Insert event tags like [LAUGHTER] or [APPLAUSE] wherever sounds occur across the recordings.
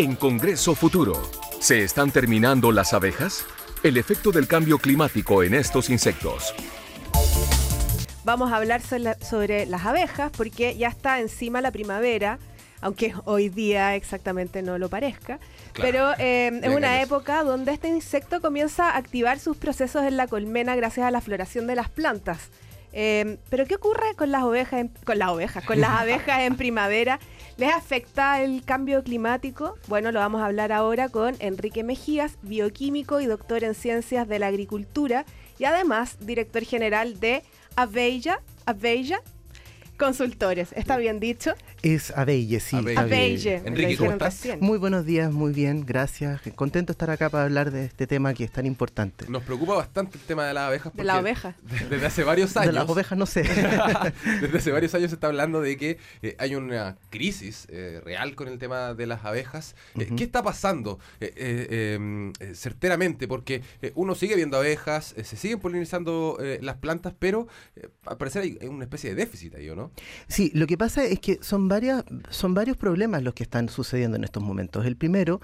En Congreso Futuro, ¿se están terminando las abejas? El efecto del cambio climático en estos insectos. Vamos a hablar sobre las abejas porque ya está encima la primavera, aunque hoy día exactamente no lo parezca. Pero eh, es una época donde este insecto comienza a activar sus procesos en la colmena gracias a la floración de las plantas. Eh, pero ¿qué ocurre con las ovejas, con las ovejas, con las [LAUGHS] abejas en primavera? ¿Les afecta el cambio climático? Bueno, lo vamos a hablar ahora con Enrique Mejías, bioquímico y doctor en ciencias de la agricultura y además director general de Aveilla, Aveilla Consultores. ¿Está bien dicho? Es Abelle, sí. Abelle. Enrique, ¿cómo estás? Muy buenos días, muy bien, gracias. Contento de estar acá para hablar de este tema que es tan importante. Nos preocupa bastante el tema de las abejas. De la oveja. [LAUGHS] Desde hace varios años. De las ovejas no sé. [LAUGHS] desde hace varios años se está hablando de que eh, hay una crisis eh, real con el tema de las abejas. Eh, ¿Qué está pasando em, certeramente? Porque uno sigue viendo abejas, se siguen polinizando las plantas, pero al parecer hay una especie de déficit ahí, ¿o no? Sí, lo que pasa es que son varias, son varios problemas los que están sucediendo en estos momentos. El primero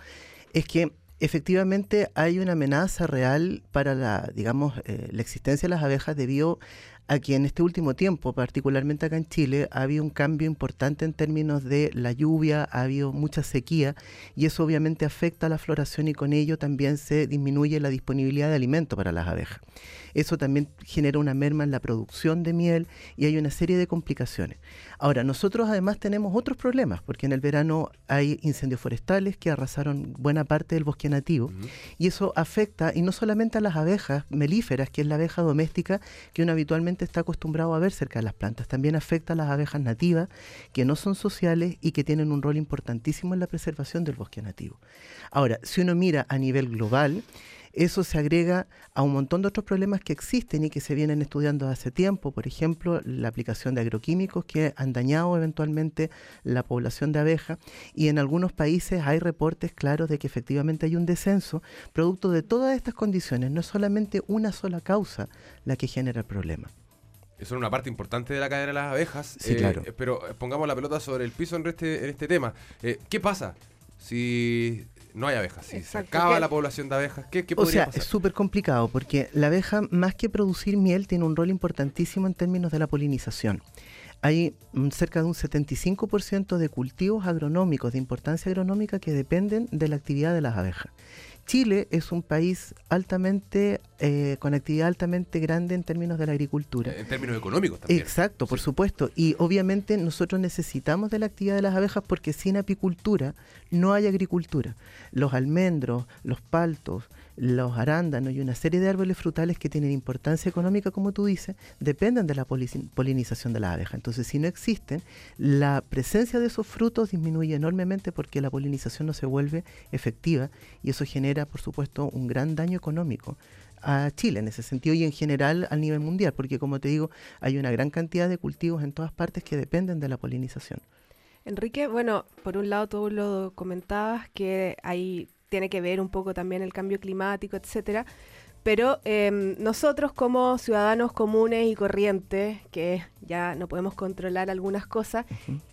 es que efectivamente hay una amenaza real para la, digamos, eh, la existencia de las abejas debido a que en este último tiempo, particularmente acá en Chile, ha habido un cambio importante en términos de la lluvia, ha habido mucha sequía y eso obviamente afecta a la floración y con ello también se disminuye la disponibilidad de alimento para las abejas. Eso también genera una merma en la producción de miel y hay una serie de complicaciones. Ahora, nosotros además tenemos otros problemas, porque en el verano hay incendios forestales que arrasaron buena parte del bosque nativo y eso afecta y no solamente a las abejas melíferas, que es la abeja doméstica que uno habitualmente está acostumbrado a ver cerca de las plantas, también afecta a las abejas nativas que no son sociales y que tienen un rol importantísimo en la preservación del bosque nativo. Ahora, si uno mira a nivel global, eso se agrega a un montón de otros problemas que existen y que se vienen estudiando hace tiempo, por ejemplo, la aplicación de agroquímicos que han dañado eventualmente la población de abejas y en algunos países hay reportes claros de que efectivamente hay un descenso producto de todas estas condiciones, no es solamente una sola causa la que genera el problema. Eso es una parte importante de la cadena de las abejas. Sí, claro. Eh, pero pongamos la pelota sobre el piso en este, en este tema. Eh, ¿Qué pasa si no hay abejas. Si se acaba la población de abejas, ¿qué, qué O sea, pasar? es súper complicado porque la abeja, más que producir miel, tiene un rol importantísimo en términos de la polinización. Hay mm, cerca de un 75% de cultivos agronómicos de importancia agronómica que dependen de la actividad de las abejas. Chile es un país altamente, eh, con actividad altamente grande en términos de la agricultura. En términos económicos también. Exacto, por supuesto. Y obviamente nosotros necesitamos de la actividad de las abejas porque sin apicultura no hay agricultura. Los almendros, los paltos, los arándanos y una serie de árboles frutales que tienen importancia económica, como tú dices, dependen de la polinización de la abeja. Entonces, si no existen, la presencia de esos frutos disminuye enormemente porque la polinización no se vuelve efectiva y eso genera, por supuesto, un gran daño económico a Chile en ese sentido y en general a nivel mundial, porque como te digo, hay una gran cantidad de cultivos en todas partes que dependen de la polinización. Enrique, bueno, por un lado tú lo comentabas que hay tiene que ver un poco también el cambio climático, etcétera. Pero em, nosotros como ciudadanos comunes y corrientes, que ya no podemos controlar algunas cosas,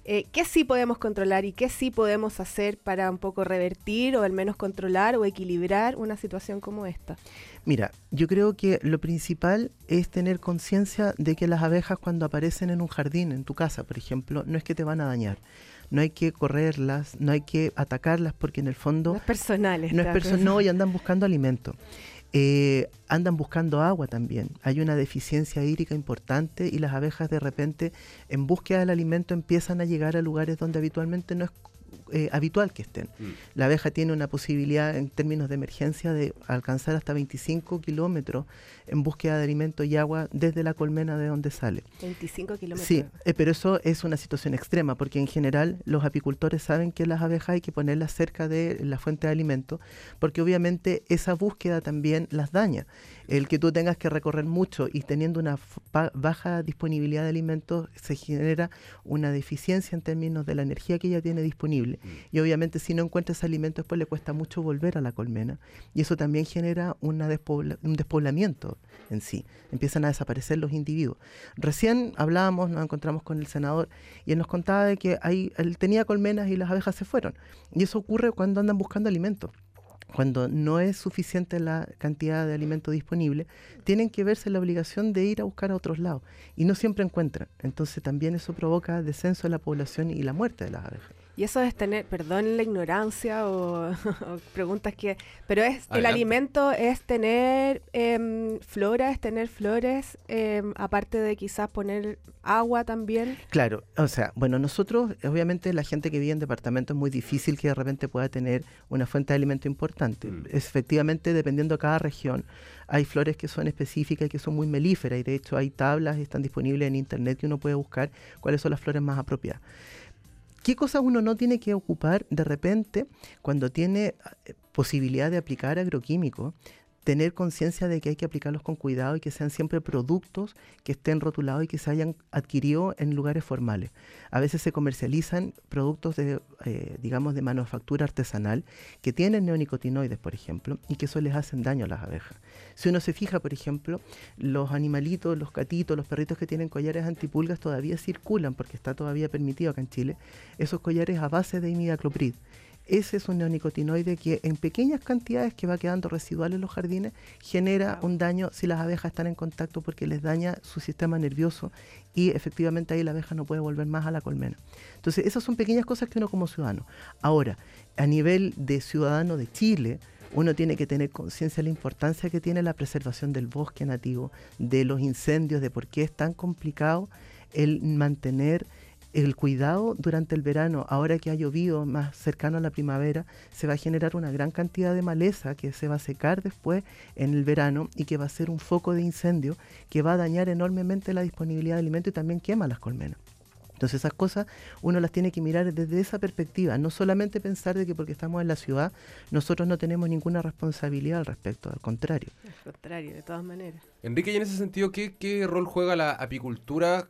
eh, ¿qué sí podemos controlar y qué sí podemos hacer para un poco revertir o al menos controlar o equilibrar una situación como esta? Mira, yo creo que lo principal es tener conciencia de que las abejas cuando aparecen en un jardín, en tu casa, por ejemplo, no es que te van a dañar no hay que correrlas, no hay que atacarlas porque en el fondo... No es personal. No es personal, no, y andan buscando alimento. Eh, andan buscando agua también. Hay una deficiencia hídrica importante y las abejas de repente en búsqueda del alimento empiezan a llegar a lugares donde habitualmente no es eh, habitual que estén. Mm. La abeja tiene una posibilidad en términos de emergencia de alcanzar hasta 25 kilómetros en búsqueda de alimento y agua desde la colmena de donde sale. 25 kilómetros. Sí, eh, pero eso es una situación extrema porque en general los apicultores saben que las abejas hay que ponerlas cerca de la fuente de alimento porque obviamente esa búsqueda también las daña. El que tú tengas que recorrer mucho y teniendo una baja disponibilidad de alimentos se genera una deficiencia en términos de la energía que ella tiene disponible Mm. Y obviamente si no encuentra ese alimento después le cuesta mucho volver a la colmena. Y eso también genera una un despoblamiento en sí. Empiezan a desaparecer los individuos. Recién hablábamos, nos encontramos con el senador y él nos contaba de que ahí, él tenía colmenas y las abejas se fueron. Y eso ocurre cuando andan buscando alimentos cuando no es suficiente la cantidad de alimento disponible, tienen que verse la obligación de ir a buscar a otros lados y no siempre encuentran. Entonces también eso provoca descenso de la población y la muerte de las abejas. Y eso es tener, perdón la ignorancia o, [LAUGHS] preguntas que, pero es el alimento es tener em, flora, es tener flores, em, aparte de quizás poner agua también. Claro, o sea, bueno, nosotros, obviamente la gente que vive en departamentos es muy difícil que de repente pueda tener una fuente de alimento importante. Mm. Efectivamente, dependiendo de cada región, hay flores que son específicas y que son muy melíferas y de hecho hay tablas, están disponibles en internet que uno puede buscar cuáles son las flores más apropiadas. ¿Qué cosas uno no tiene que ocupar de repente cuando tiene eh, posibilidad de aplicar agroquímicos? Tener conciencia de que hay que aplicarlos con cuidado y que sean siempre productos que estén rotulados y que se hayan adquirido en lugares formales. A veces se comercializan productos de, eh, digamos, de manufactura artesanal que tienen neonicotinoides, por ejemplo, y que eso les hacen daño a las abejas. Si uno se fija, por ejemplo, los animalitos, los catitos, los perritos que tienen collares antipulgas todavía circulan porque está todavía permitido acá en Chile, esos collares a base de imidacloprid ese es un neonicotinoide que en pequeñas cantidades que va quedando residual en los jardines genera un daño si las abejas están en contacto porque les daña su sistema nervioso y efectivamente ahí la abeja no puede volver más a la colmena. Entonces esas son pequeñas cosas que uno como ciudadano. Ahora, a nivel de ciudadano de Chile, uno tiene que tener conciencia de la importancia que tiene la preservación del bosque nativo, de los incendios, de por qué es tan complicado el mantener el cuidado durante el verano, ahora que ha llovido más cercano a la primavera, se va a generar una gran cantidad de maleza que se va a secar después en el verano y que va a ser un foco de incendio que va a dañar enormemente la disponibilidad de alimento y también quema las colmenas. Entonces esas cosas uno las tiene que mirar desde esa perspectiva, no solamente pensar de que porque estamos en la ciudad nosotros no tenemos ninguna responsabilidad al respecto, al contrario. Al contrario, de todas maneras. Enrique, y en ese sentido, ¿qué, qué rol juega la apicultura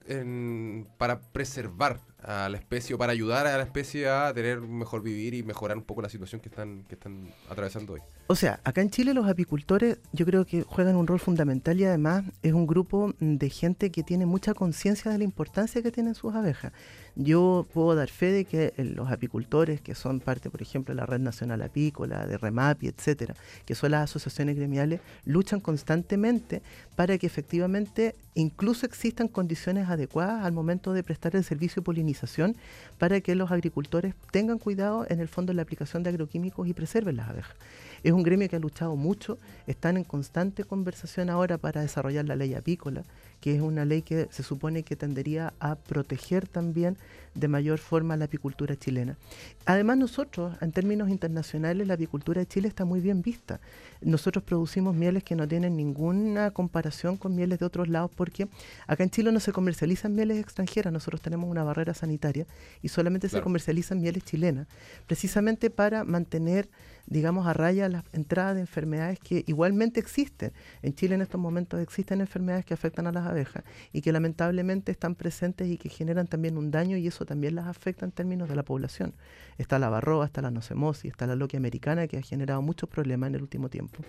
para preservar a la especie o para ayudar a la especie a tener mejor vivir y mejorar un poco la situación que están, que están atravesando hoy? O sea, acá en Chile los apicultores yo creo que juegan un rol fundamental y además es un grupo de gente que tiene mucha conciencia de la importancia que tienen sus abejas. Yo puedo dar fe de que eh, los apicultores, que son parte, por ejemplo, de la Red Nacional Apícola, de REMAPI, etcétera, que son las asociaciones gremiales, luchan constantemente para que efectivamente incluso existan condiciones adecuadas al momento de prestar el servicio de polinización para que los agricultores tengan cuidado en el fondo en la aplicación de agroquímicos y preserven las abejas. Es un gremio que ha luchado mucho, están en constante conversación ahora para desarrollar la ley apícola, que es una ley que se supone que tendería a proteger también de mayor forma la apicultura chilena. Además nosotros, en términos internacionales, la apicultura de Chile está muy bien vista. Nosotros producimos mieles que no tienen ninguna comparación con mieles de otros lados porque acá en Chile no se comercializan mieles extranjeras, nosotros tenemos una barrera sanitaria y solamente se comercializan mieles chilenas, precisamente para mantener digamos, a raya las entradas de enfermedades que igualmente existen. En Chile en estos momentos existen enfermedades que afectan a las abejas y que lamentablemente están presentes y que generan también un daño y eso también las afecta en términos de la población. Está la barroa, está la nocemosis, está la loquia americana que ha generado muchos problemas en el último tiempo.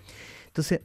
Entonces,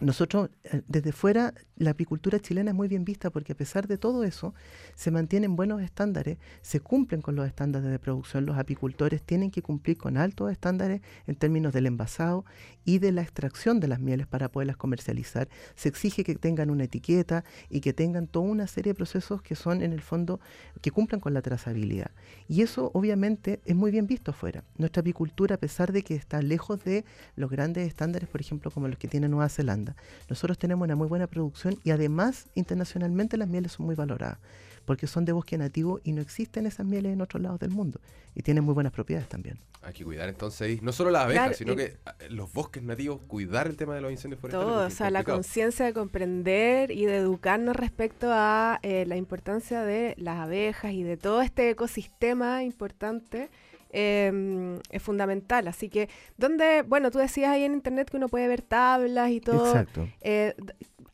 nosotros eh, desde fuera la apicultura chilena es muy bien vista porque a pesar de todo eso se mantienen buenos estándares, se cumplen con los estándares de producción, los apicultores tienen que cumplir con altos estándares en términos del envasado y de la extracción de las mieles para poderlas comercializar. Se exige que tengan una etiqueta y que tengan toda una serie de procesos que son en el fondo que cumplan con la trazabilidad. Y eso obviamente es muy bien visto afuera. Nuestra apicultura, a pesar de que está lejos de los grandes estándares, por ejemplo, como los que tiene Nueva Zelanda, nosotros tenemos una muy buena producción y además internacionalmente las mieles son muy valoradas porque son de bosque nativo y no existen esas mieles en otros lados del mundo y tienen muy buenas propiedades también. Hay que cuidar entonces no solo las abejas, sino que ah, los bosques nativos, cuidar el tema de los incendios forestales. Todo, o sea, la conciencia de comprender y de educarnos respecto a eh, la importancia de las abejas y de todo este ecosistema importante. Em, es fundamental. Así que, donde, bueno, tú decías ahí en internet que uno puede ver tablas y todo. Exacto. Eh,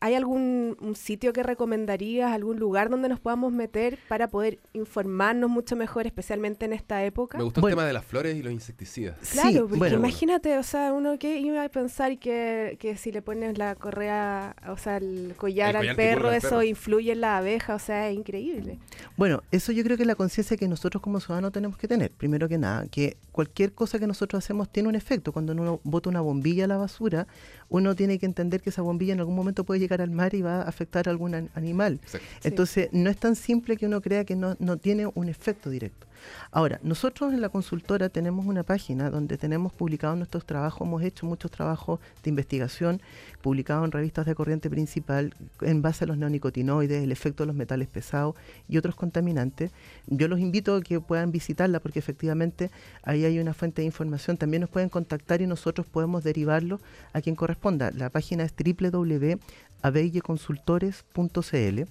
¿hay algún sitio que recomendarías, algún lugar donde nos podamos meter para poder informarnos mucho mejor, especialmente en esta época? Me gustó el tema de las flores y los insecticidas. Claro, porque imagínate, o sea, uno que iba a pensar que, que si le pones la correa, o sea, el collar, al perro, eso influye en la abeja, o sea, es increíble. Bueno, eso yo creo que es la conciencia que nosotros como ciudadanos tenemos que tener, primero que nada, que cualquier cosa que nosotros hacemos tiene un efecto. Cuando uno bota una bombilla a la basura, uno tiene que entender que esa bombilla en algún momento puede llegar al mar y va a afectar a algún animal. Entonces, no es tan simple que uno crea que no, no tiene un efecto directo. Ahora, nosotros en la consultora tenemos una página donde tenemos publicados nuestros trabajos, hemos hecho muchos trabajos de investigación publicados en revistas de corriente principal en base a los neonicotinoides, el efecto de los metales pesados y otros contaminantes. Yo los invito a que puedan visitarla porque efectivamente ahí hay una fuente de información. También nos pueden contactar y nosotros podemos derivarlo a quien corresponda. La página es www.abelleconsultores.cl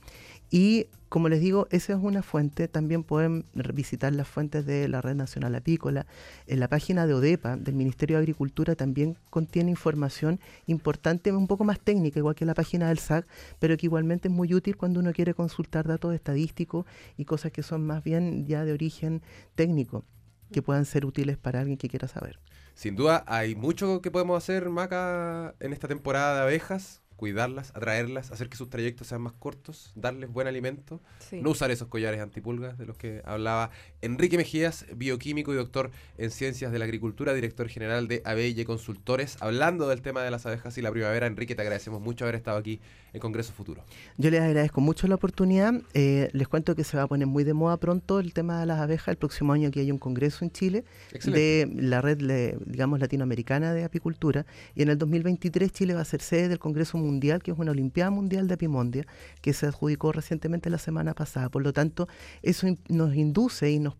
y como les digo, esa es una fuente. También pueden visitar las fuentes de la Red Nacional Apícola. En la página de ODEPA, del Ministerio de Agricultura, también contiene información importante, un poco más técnica, igual que la página del SAC, pero que igualmente es muy útil cuando uno quiere consultar datos estadísticos y cosas que son más bien ya de origen técnico, que puedan ser útiles para alguien que quiera saber. Sin duda, hay mucho que podemos hacer, Maca, en esta temporada de abejas cuidarlas, atraerlas, hacer que sus trayectos sean más cortos, darles buen alimento, no usar esos collares antipulgas de los que hablaba Enrique Mejías, bioquímico y doctor en ciencias de la agricultura, director general de Abelle Consultores, hablando del tema de las abejas y la primavera. Enrique, te agradecemos mucho haber estado aquí en Congreso Futuro. Yo les agradezco mucho la oportunidad. Eh, les cuento que se va a poner muy de moda pronto el tema de las abejas. El próximo año aquí hay un congreso en Chile de la red, digamos, latinoamericana de apicultura y en el 2023 Chile va a ser sede del Congreso Mundial Mundial, que es una Olimpiada Mundial de Apimondia, que se adjudicó recientemente la semana pasada. Por lo tanto, eso nos induce y nos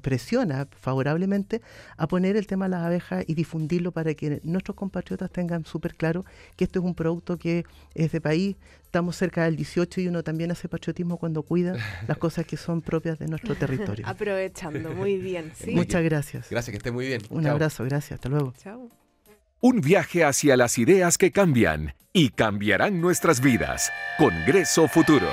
presiona favorablemente a poner el tema de las abejas y difundirlo para que nuestros compatriotas tengan súper claro que esto es un producto que es de país, estamos cerca del 18 y uno también hace patriotismo cuando cuida las [LAUGHS] cosas que son propias de nuestro territorio. [LAUGHS] Aprovechando, muy bien. Muchas gracias. Gracias, que esté muy bien. Un abrazo, gracias, hasta luego. Chao. Un viaje hacia las ideas que cambian y cambiarán nuestras vidas. Congreso Futuro.